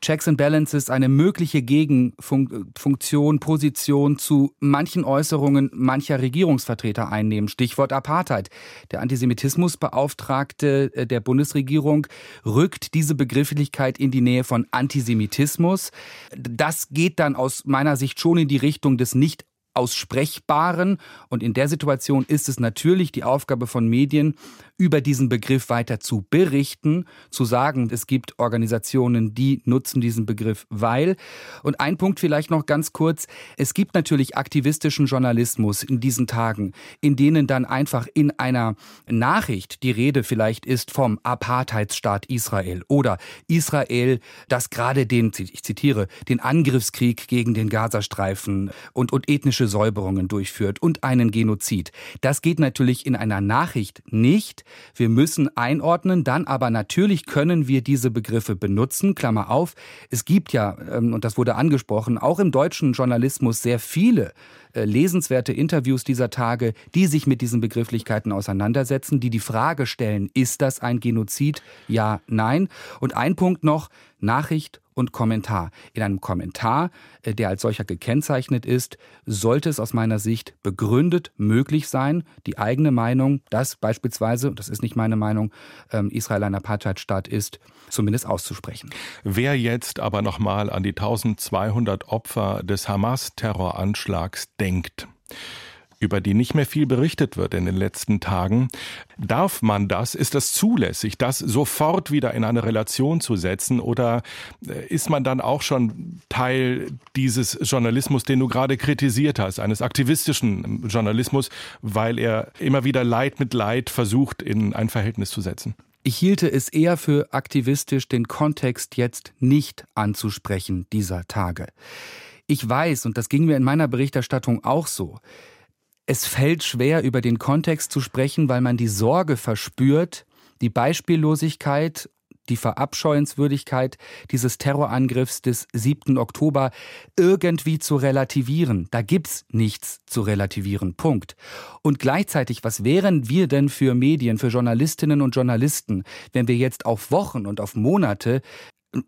Checks and Balances, eine mögliche Gegenfunktion, Position zu manchen Äußerungen mancher Regierungsvertreter einnehmen. Stichwort Apartheid. Der Antisemitismusbeauftragte äh, der Bundesregierung rückt diese Begrifflichkeit in die Nähe von Antisemitismus. Das geht dann aus meiner Sicht schon in die Richtung des nicht Aussprechbaren. Und in der Situation ist es natürlich die Aufgabe von Medien, über diesen Begriff weiter zu berichten, zu sagen, es gibt Organisationen, die nutzen diesen Begriff, weil. Und ein Punkt vielleicht noch ganz kurz. Es gibt natürlich aktivistischen Journalismus in diesen Tagen, in denen dann einfach in einer Nachricht die Rede vielleicht ist vom Apartheidsstaat Israel oder Israel, das gerade den, ich zitiere, den Angriffskrieg gegen den Gazastreifen und, und ethnische Säuberungen durchführt und einen Genozid. Das geht natürlich in einer Nachricht nicht. Wir müssen einordnen, dann aber natürlich können wir diese Begriffe benutzen. Klammer auf. Es gibt ja, ähm, und das wurde angesprochen, auch im deutschen Journalismus sehr viele lesenswerte Interviews dieser Tage, die sich mit diesen Begrifflichkeiten auseinandersetzen, die die Frage stellen, ist das ein Genozid? Ja, nein. Und ein Punkt noch, Nachricht und Kommentar. In einem Kommentar, äh, der als solcher gekennzeichnet ist, sollte es aus meiner Sicht begründet möglich sein, die eigene Meinung, dass beispielsweise, das ist nicht meine Meinung, ähm, Israel ein Apartheidstaat ist, zumindest auszusprechen. Wer jetzt aber nochmal an die 1200 Opfer des Hamas-Terroranschlags denkt, über die nicht mehr viel berichtet wird in den letzten Tagen. Darf man das? Ist das zulässig, das sofort wieder in eine Relation zu setzen? Oder äh, ist man dann auch schon Teil dieses Journalismus, den du gerade kritisiert hast, eines aktivistischen Journalismus, weil er immer wieder Leid mit Leid versucht, in ein Verhältnis zu setzen? Ich hielte es eher für aktivistisch, den Kontext jetzt nicht anzusprechen dieser Tage. Ich weiß, und das ging mir in meiner Berichterstattung auch so, es fällt schwer, über den Kontext zu sprechen, weil man die Sorge verspürt, die Beispiellosigkeit die Verabscheuenswürdigkeit dieses Terrorangriffs des 7. Oktober irgendwie zu relativieren. Da gibt's nichts zu relativieren. Punkt. Und gleichzeitig, was wären wir denn für Medien, für Journalistinnen und Journalisten, wenn wir jetzt auf Wochen und auf Monate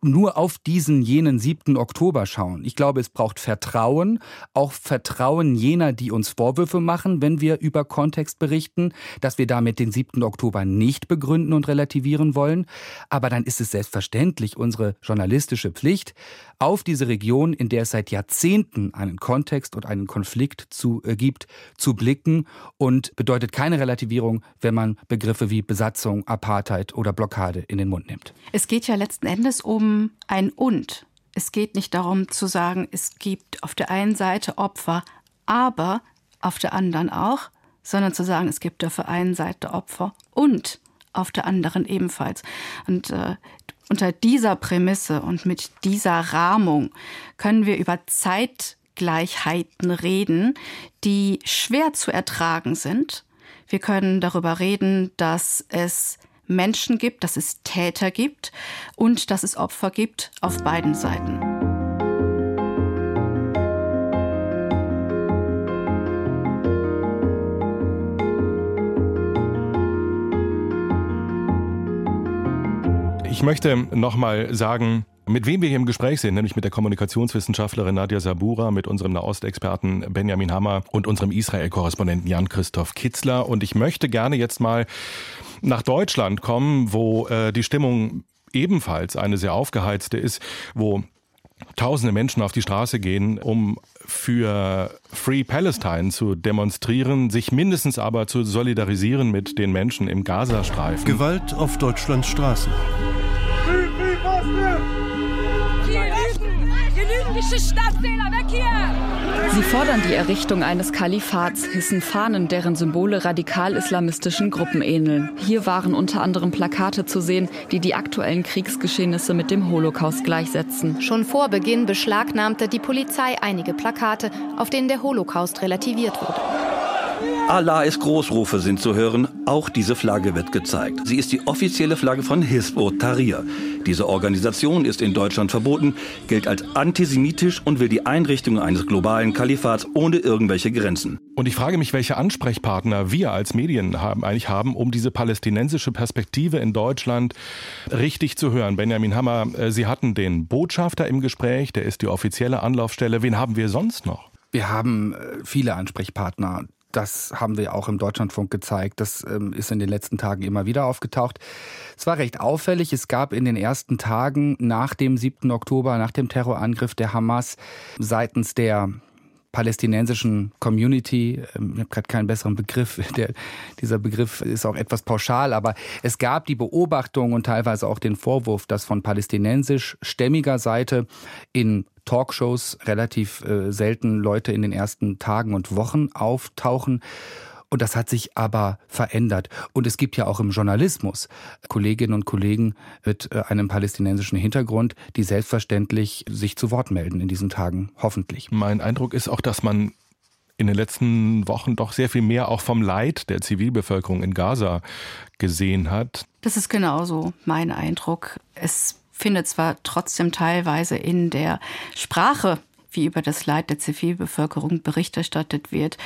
nur auf diesen jenen 7. Oktober schauen. Ich glaube, es braucht Vertrauen, auch Vertrauen jener, die uns Vorwürfe machen, wenn wir über Kontext berichten, dass wir damit den 7. Oktober nicht begründen und relativieren wollen. Aber dann ist es selbstverständlich unsere journalistische Pflicht, auf diese Region, in der es seit Jahrzehnten einen Kontext und einen Konflikt zu, äh, gibt, zu blicken und bedeutet keine Relativierung, wenn man Begriffe wie Besatzung, Apartheid oder Blockade in den Mund nimmt. Es geht ja letzten Endes um ein Und. Es geht nicht darum zu sagen, es gibt auf der einen Seite Opfer, aber auf der anderen auch, sondern zu sagen, es gibt auf der einen Seite Opfer und auf der anderen ebenfalls. Und äh, unter dieser Prämisse und mit dieser Rahmung können wir über Zeitgleichheiten reden, die schwer zu ertragen sind. Wir können darüber reden, dass es Menschen gibt, dass es Täter gibt und dass es Opfer gibt auf beiden Seiten. Ich möchte noch mal sagen, mit wem wir hier im Gespräch sind, nämlich mit der Kommunikationswissenschaftlerin Nadia Sabura, mit unserem Nahostexperten Benjamin Hammer und unserem Israel-Korrespondenten Jan-Christoph Kitzler. Und ich möchte gerne jetzt mal nach Deutschland kommen, wo äh, die Stimmung ebenfalls eine sehr aufgeheizte ist, wo tausende Menschen auf die Straße gehen, um für Free Palestine zu demonstrieren, sich mindestens aber zu solidarisieren mit den Menschen im Gazastreifen. Gewalt auf Deutschlands Straßen. Stadtfehler, weg hier! Sie fordern die Errichtung eines Kalifats, hissen Fahnen, deren Symbole radikal-islamistischen Gruppen ähneln. Hier waren unter anderem Plakate zu sehen, die die aktuellen Kriegsgeschehnisse mit dem Holocaust gleichsetzen. Schon vor Beginn beschlagnahmte die Polizei einige Plakate, auf denen der Holocaust relativiert wurde. Allah ist Großrufe sind zu hören. Auch diese Flagge wird gezeigt. Sie ist die offizielle Flagge von Hizb ut-Tahrir. Diese Organisation ist in Deutschland verboten, gilt als antisemitisch und will die Einrichtung eines globalen Kalifats ohne irgendwelche Grenzen. Und ich frage mich, welche Ansprechpartner wir als Medien haben, eigentlich haben, um diese palästinensische Perspektive in Deutschland richtig zu hören. Benjamin Hammer, äh, Sie hatten den Botschafter im Gespräch, der ist die offizielle Anlaufstelle. Wen haben wir sonst noch? Wir haben äh, viele Ansprechpartner. Das haben wir auch im Deutschlandfunk gezeigt. Das ähm, ist in den letzten Tagen immer wieder aufgetaucht. Es war recht auffällig. Es gab in den ersten Tagen nach dem 7. Oktober, nach dem Terrorangriff der Hamas seitens der palästinensischen Community. Ähm, ich habe gerade keinen besseren Begriff. [laughs] Der, dieser Begriff ist auch etwas pauschal, aber es gab die Beobachtung und teilweise auch den Vorwurf, dass von palästinensisch stämmiger Seite in Talkshows relativ äh, selten Leute in den ersten Tagen und Wochen auftauchen. Und das hat sich aber verändert. Und es gibt ja auch im Journalismus Kolleginnen und Kollegen mit äh, einem palästinensischen Hintergrund, die selbstverständlich sich zu Wort melden in diesen Tagen, hoffentlich. Mein Eindruck ist auch, dass man in den letzten Wochen doch sehr viel mehr auch vom Leid der Zivilbevölkerung in Gaza gesehen hat. Das ist genauso mein Eindruck. Es findet zwar trotzdem teilweise in der Sprache, wie über das Leid der Zivilbevölkerung Bericht erstattet wird,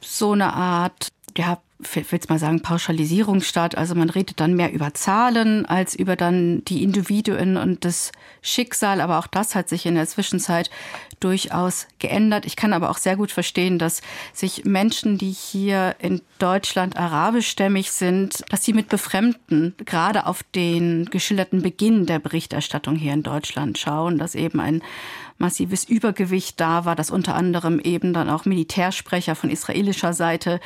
so eine Art, ja, will jetzt mal sagen, Pauschalisierung statt. Also man redet dann mehr über Zahlen als über dann die Individuen und das Schicksal. Aber auch das hat sich in der Zwischenzeit durchaus geändert. Ich kann aber auch sehr gut verstehen, dass sich Menschen, die hier in Deutschland arabischstämmig sind, dass sie mit Befremden gerade auf den geschilderten Beginn der Berichterstattung hier in Deutschland schauen, dass eben ein massives Übergewicht da war, dass unter anderem eben dann auch Militärsprecher von israelischer Seite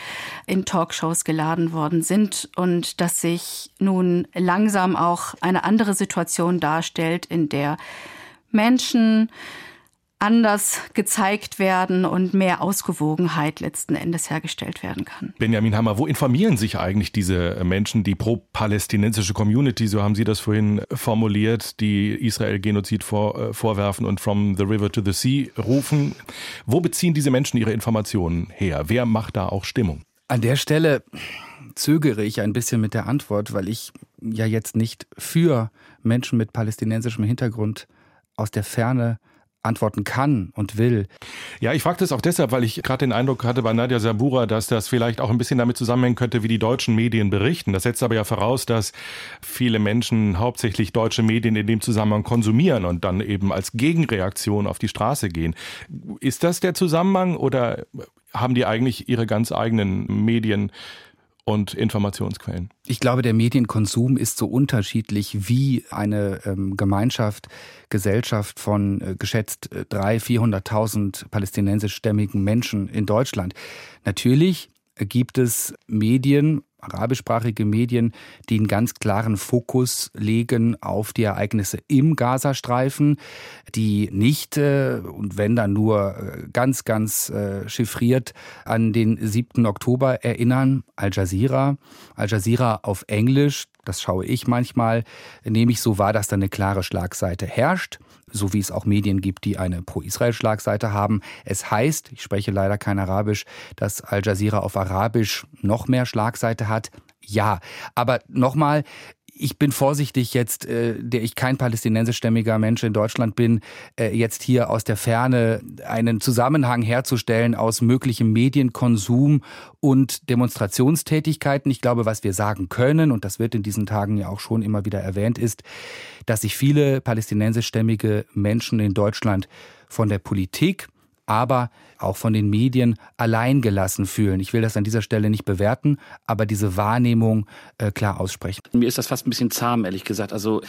in Talkshows geladen worden sind und dass sich nun langsam auch eine andere Situation darstellt, in der Menschen anders gezeigt werden und mehr Ausgewogenheit letzten Endes hergestellt werden kann. Benjamin Hammer, wo informieren sich eigentlich diese Menschen, die pro-palästinensische Community, so haben Sie das vorhin formuliert, die Israel Genozid vor, äh, vorwerfen und from the river to the sea rufen? Wo beziehen diese Menschen ihre Informationen her? Wer macht da auch Stimmung? An der Stelle zögere ich ein bisschen mit der Antwort, weil ich ja jetzt nicht für Menschen mit palästinensischem Hintergrund aus der Ferne antworten kann und will. Ja, ich frage das auch deshalb, weil ich gerade den Eindruck hatte bei Nadja Sabura, dass das vielleicht auch ein bisschen damit zusammenhängen könnte, wie die deutschen Medien berichten. Das setzt aber ja voraus, dass viele Menschen hauptsächlich deutsche Medien in dem Zusammenhang konsumieren und dann eben als Gegenreaktion auf die Straße gehen. Ist das der Zusammenhang oder haben die eigentlich ihre ganz eigenen Medien? Und Informationsquellen. Ich glaube, der Medienkonsum ist so unterschiedlich wie eine ähm, Gemeinschaft, Gesellschaft von äh, geschätzt äh, 300.000, 400.000 palästinensischstämmigen Menschen in Deutschland. Natürlich gibt es Medien, arabischsprachige Medien, die einen ganz klaren Fokus legen auf die Ereignisse im Gazastreifen, die nicht äh, und wenn dann nur äh, ganz, ganz äh, chiffriert an den 7. Oktober erinnern. Al Jazeera, Al Jazeera auf Englisch, das schaue ich manchmal, nehme ich so wahr, dass da eine klare Schlagseite herrscht so wie es auch Medien gibt, die eine Pro-Israel-Schlagseite haben. Es heißt, ich spreche leider kein Arabisch, dass Al Jazeera auf Arabisch noch mehr Schlagseite hat. Ja, aber nochmal, ich bin vorsichtig jetzt, äh, der ich kein palästinensischstämmiger Mensch in Deutschland bin, äh, jetzt hier aus der Ferne einen Zusammenhang herzustellen aus möglichem Medienkonsum und Demonstrationstätigkeiten. Ich glaube, was wir sagen können, und das wird in diesen Tagen ja auch schon immer wieder erwähnt, ist, dass sich viele palästinensischstämmige Menschen in Deutschland von der Politik aber auch von den Medien alleingelassen fühlen. Ich will das an dieser Stelle nicht bewerten, aber diese Wahrnehmung äh, klar aussprechen. Mir ist das fast ein bisschen zahm, ehrlich gesagt. Also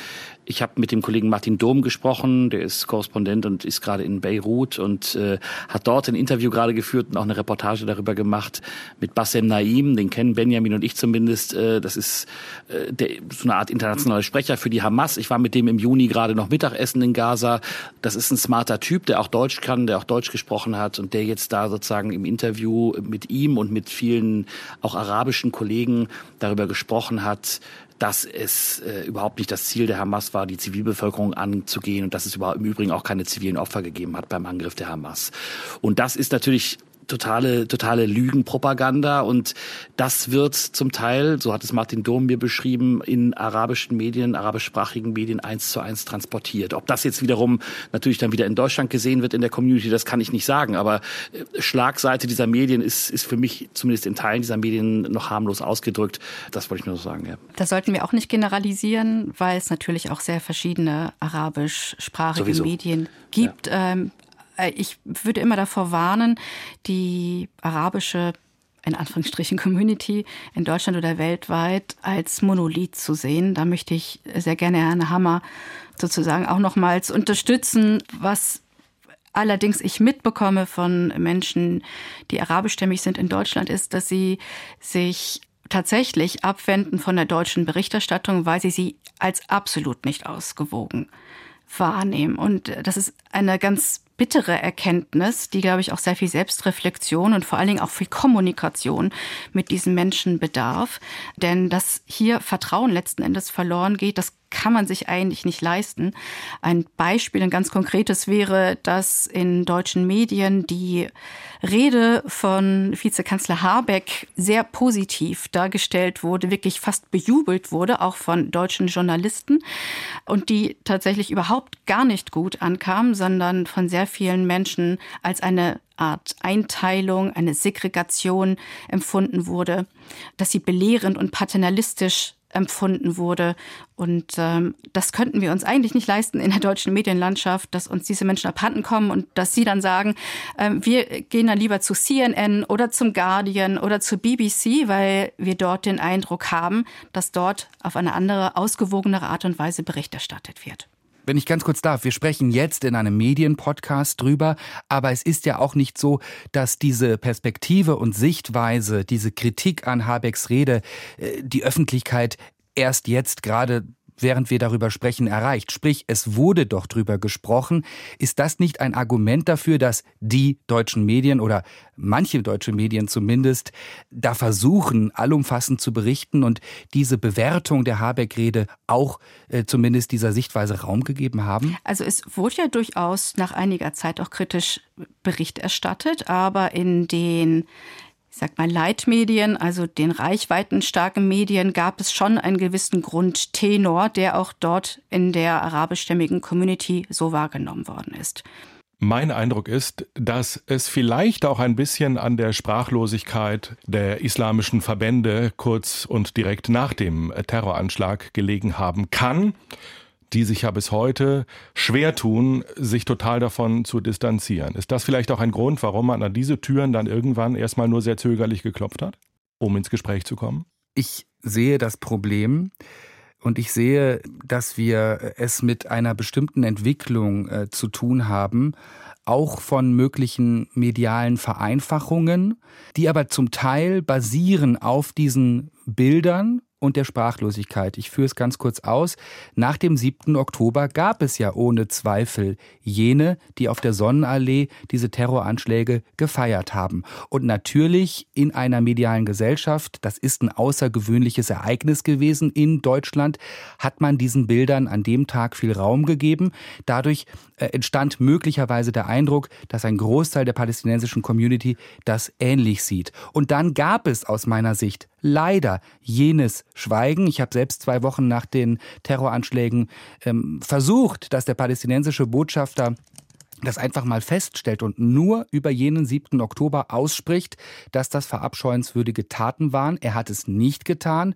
ich habe mit dem Kollegen Martin Dom gesprochen, der ist Korrespondent und ist gerade in Beirut und äh, hat dort ein Interview gerade geführt und auch eine Reportage darüber gemacht mit Bassem Naim, den kennen Benjamin und ich zumindest. Äh, das ist äh, der, so eine Art internationaler Sprecher für die Hamas. Ich war mit dem im Juni gerade noch Mittagessen in Gaza. Das ist ein smarter Typ, der auch Deutsch kann, der auch Deutsch gesprochen gesprochen hat und der jetzt da sozusagen im Interview mit ihm und mit vielen auch arabischen Kollegen darüber gesprochen hat, dass es äh, überhaupt nicht das Ziel der Hamas war, die Zivilbevölkerung anzugehen und dass es überhaupt im Übrigen auch keine zivilen Opfer gegeben hat beim Angriff der Hamas. Und das ist natürlich totale, totale Lügenpropaganda und das wird zum Teil, so hat es Martin Dom mir beschrieben, in arabischen Medien, arabischsprachigen Medien eins zu eins transportiert. Ob das jetzt wiederum natürlich dann wieder in Deutschland gesehen wird in der Community, das kann ich nicht sagen, aber äh, Schlagseite dieser Medien ist, ist für mich zumindest in Teilen dieser Medien noch harmlos ausgedrückt. Das wollte ich nur so sagen, ja. Das sollten wir auch nicht generalisieren, weil es natürlich auch sehr verschiedene arabischsprachige Sowieso. Medien gibt. Ja. Ähm, äh, ich würde immer davor warnen, die arabische in Anführungsstrichen Community in Deutschland oder weltweit als Monolith zu sehen. Da möchte ich sehr gerne Herrn Hammer sozusagen auch nochmals unterstützen, was allerdings ich mitbekomme von Menschen, die arabischstämmig sind in Deutschland, ist, dass sie sich tatsächlich abwenden von der deutschen Berichterstattung, weil sie sie als absolut nicht ausgewogen wahrnehmen. Und das ist eine ganz bittere Erkenntnis, die, glaube ich, auch sehr viel Selbstreflexion und vor allen Dingen auch viel Kommunikation mit diesen Menschen bedarf. Denn dass hier Vertrauen letzten Endes verloren geht, das kann man sich eigentlich nicht leisten. Ein Beispiel, ein ganz konkretes wäre, dass in deutschen Medien die Rede von Vizekanzler Habeck sehr positiv dargestellt wurde, wirklich fast bejubelt wurde, auch von deutschen Journalisten und die tatsächlich überhaupt gar nicht gut ankam, sondern von sehr vielen Menschen als eine Art Einteilung, eine Segregation empfunden wurde, dass sie belehrend und paternalistisch empfunden wurde. Und ähm, das könnten wir uns eigentlich nicht leisten in der deutschen Medienlandschaft, dass uns diese Menschen abhanden kommen und dass sie dann sagen, ähm, wir gehen dann lieber zu CNN oder zum Guardian oder zu BBC, weil wir dort den Eindruck haben, dass dort auf eine andere, ausgewogenere Art und Weise Bericht erstattet wird wenn ich ganz kurz darf, wir sprechen jetzt in einem Medienpodcast drüber, aber es ist ja auch nicht so, dass diese Perspektive und Sichtweise, diese Kritik an Habecks Rede, äh, die Öffentlichkeit erst jetzt gerade während wir darüber sprechen, erreicht. Sprich, es wurde doch drüber gesprochen. Ist das nicht ein Argument dafür, dass die deutschen Medien oder manche deutsche Medien zumindest da versuchen, allumfassend zu berichten und diese Bewertung der Habeck-Rede auch äh, zumindest dieser Sichtweise Raum gegeben haben? Also es wurde ja durchaus nach einiger Zeit auch kritisch Bericht erstattet, aber in den ich sag mal, Leitmedien, also den reichweitenstarken Medien, gab es schon einen gewissen Grundtenor, der auch dort in der arabischstämmigen Community so wahrgenommen worden ist. Mein Eindruck ist, dass es vielleicht auch ein bisschen an der Sprachlosigkeit der islamischen Verbände kurz und direkt nach dem Terroranschlag gelegen haben kann, die sich ja bis heute schwer tun, sich total davon zu distanzieren. Ist das vielleicht auch ein Grund, warum man an diese Türen dann irgendwann erstmal nur sehr zögerlich geklopft hat, um ins Gespräch zu kommen? Ich sehe das Problem. Und ich sehe, dass wir es mit einer bestimmten Entwicklung äh, zu tun haben, auch von möglichen medialen Vereinfachungen, die aber zum Teil basieren auf diesen Bildern und der Sprachlosigkeit. Ich führe es ganz kurz aus. Nach dem 7. Oktober gab es ja ohne Zweifel jene, die auf der Sonnenallee diese Terroranschläge gefeiert haben. Und natürlich in einer medialen Gesellschaft, das ist ein außergewöhnliches Ereignis gewesen in Deutschland, hat man diesen Bildern an dem Tag viel Raum gegeben. Dadurch entstand möglicherweise der Eindruck, dass ein Großteil der palästinensischen Community das ähnlich sieht. Und dann gab es aus meiner Sicht leider jenes Schweigen. Ich habe selbst zwei Wochen nach den Terroranschlägen ähm, versucht, dass der palästinensische Botschafter das einfach mal feststellt und nur über jenen 7. Oktober ausspricht, dass das verabscheuenswürdige Taten waren. Er hat es nicht getan.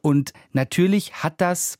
Und natürlich hat das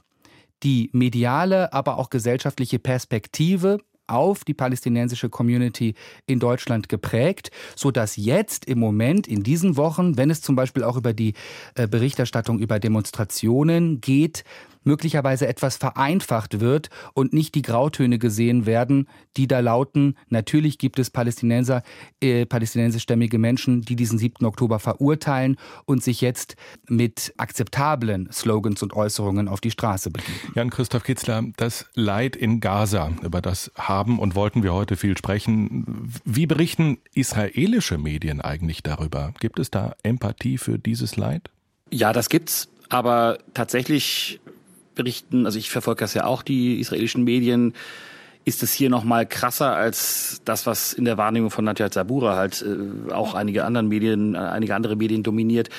die mediale, aber auch gesellschaftliche Perspektive auf die palästinensische Community in Deutschland geprägt, so dass jetzt im Moment in diesen Wochen, wenn es zum Beispiel auch über die äh, Berichterstattung über Demonstrationen geht, möglicherweise etwas vereinfacht wird und nicht die Grautöne gesehen werden, die da lauten, natürlich gibt es Palästinenser, äh, palästinensischstämmige Menschen, die diesen 7. Oktober verurteilen und sich jetzt mit akzeptablen Slogans und Äußerungen auf die Straße begeben. Jan-Christoph Kitzler, das Leid in Gaza, über das haben und wollten wir heute viel sprechen. Wie berichten israelische Medien eigentlich darüber? Gibt es da Empathie für dieses Leid? Ja, das gibt's. Aber tatsächlich berichten, also ich verfolge das ja auch, die israelischen Medien, ist es hier noch mal krasser als das, was in der Wahrnehmung von Nadja Zabura halt äh, auch einige anderen Medien, äh, einige andere Medien dominiert.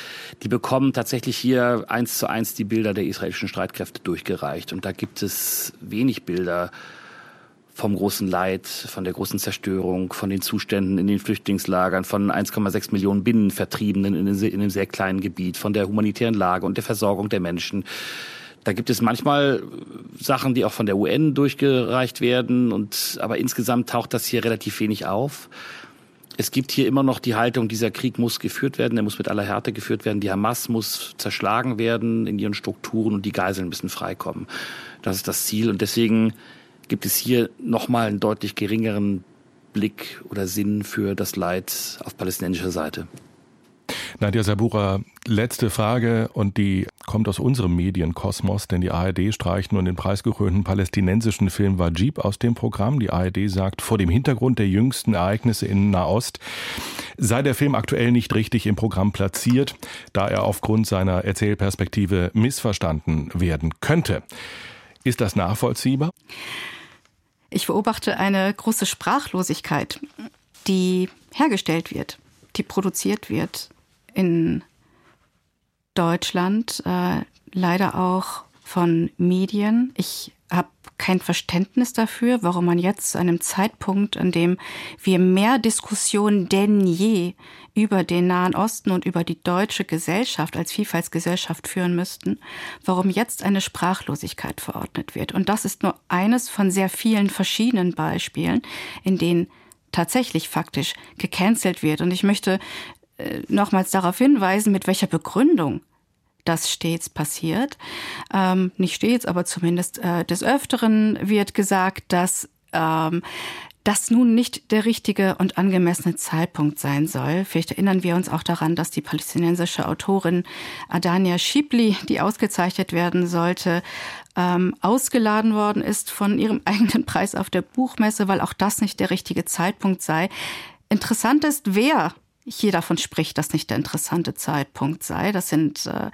Die bekommen tatsächlich hier eins zu eins die Bilder der israelischen Streitkräfte durchgereicht. Und da gibt es wenig Bilder vom großen Leid, von der großen Zerstörung, von den Zuständen in den Flüchtlingslagern, von 1,6 Millionen Binnenvertriebenen in einem sehr kleinen Gebiet, von der humanitären Lage und der Versorgung der Menschen. Da gibt es manchmal Sachen, die auch von der UN durchgereicht werden und aber insgesamt taucht das hier relativ wenig auf. Es gibt hier immer noch die Haltung, dieser Krieg muss geführt werden, er muss mit aller Härte geführt werden, die Hamas muss zerschlagen werden in ihren Strukturen und die Geiseln müssen freikommen. Das ist das Ziel und deswegen gibt es hier nochmal einen deutlich geringeren Blick oder Sinn für das Leid auf palästinensischer Seite. Nadja Sabura, letzte Frage und die kommt aus unserem Medienkosmos, denn die ARD streicht nun den preisgekrönten palästinensischen Film Wajib aus dem Programm. Die ARD sagt, vor dem Hintergrund der jüngsten Ereignisse in Nahost sei der Film aktuell nicht richtig im Programm platziert, da er aufgrund seiner Erzählperspektive missverstanden werden könnte. Ist das nachvollziehbar? Ich beobachte eine große Sprachlosigkeit, die hergestellt wird, die produziert wird in Deutschland, äh, leider auch von Medien. Ich habe kein Verständnis dafür, warum man jetzt zu einem Zeitpunkt, an dem wir mehr Diskussionen denn je über den Nahen Osten und über die deutsche Gesellschaft als Vielfaltsgesellschaft führen müssten, warum jetzt eine Sprachlosigkeit verordnet wird. Und das ist nur eines von sehr vielen verschiedenen Beispielen, in denen tatsächlich faktisch gecancelt wird. Und ich möchte nochmals darauf hinweisen, mit welcher Begründung das stets passiert. Ähm, nicht stets, aber zumindest äh, des Öfteren wird gesagt, dass ähm, das nun nicht der richtige und angemessene Zeitpunkt sein soll. Vielleicht erinnern wir uns auch daran, dass die palästinensische Autorin Adania Schibli, die ausgezeichnet werden sollte, ähm, ausgeladen worden ist von ihrem [laughs] eigenen Preis auf der Buchmesse, weil auch das nicht der richtige Zeitpunkt sei. Interessant ist, wer hier davon spricht, dass nicht der interessante Zeitpunkt sei. Das sind äh,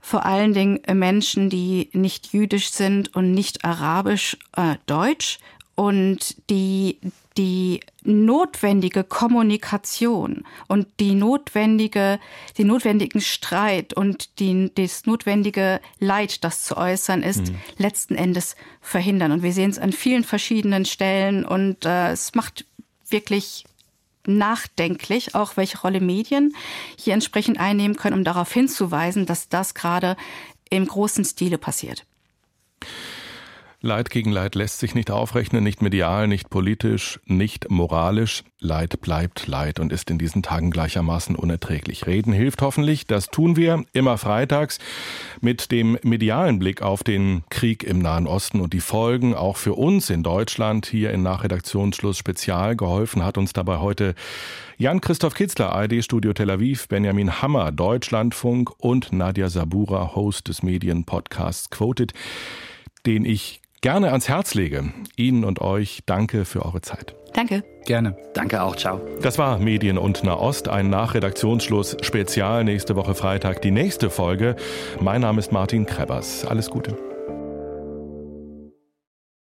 vor allen Dingen Menschen, die nicht jüdisch sind und nicht arabisch äh, deutsch und die die notwendige Kommunikation und die notwendige, den notwendigen Streit und die, das notwendige Leid, das zu äußern ist, mhm. letzten Endes verhindern. Und wir sehen es an vielen verschiedenen Stellen und äh, es macht wirklich nachdenklich, auch welche Rolle Medien hier entsprechend einnehmen können, um darauf hinzuweisen, dass das gerade im großen Stile passiert. Leid gegen Leid lässt sich nicht aufrechnen, nicht medial, nicht politisch, nicht moralisch. Leid bleibt Leid und ist in diesen Tagen gleichermaßen unerträglich. Reden hilft hoffentlich, das tun wir immer freitags mit dem medialen Blick auf den Krieg im Nahen Osten und die Folgen auch für uns in Deutschland hier in Nachredaktionsschluss Spezial. Geholfen hat uns dabei heute Jan-Christoph Kitzler, ARD Studio Tel Aviv, Benjamin Hammer, Deutschlandfunk und Nadja Sabura, Host des Medienpodcasts Quoted, den ich gerne ans Herz lege. Ihnen und euch danke für eure Zeit. Danke. Gerne. Danke auch. Ciao. Das war Medien und Nahost, ein Nachredaktionsschluss Spezial nächste Woche Freitag. Die nächste Folge. Mein Name ist Martin Krebers. Alles Gute.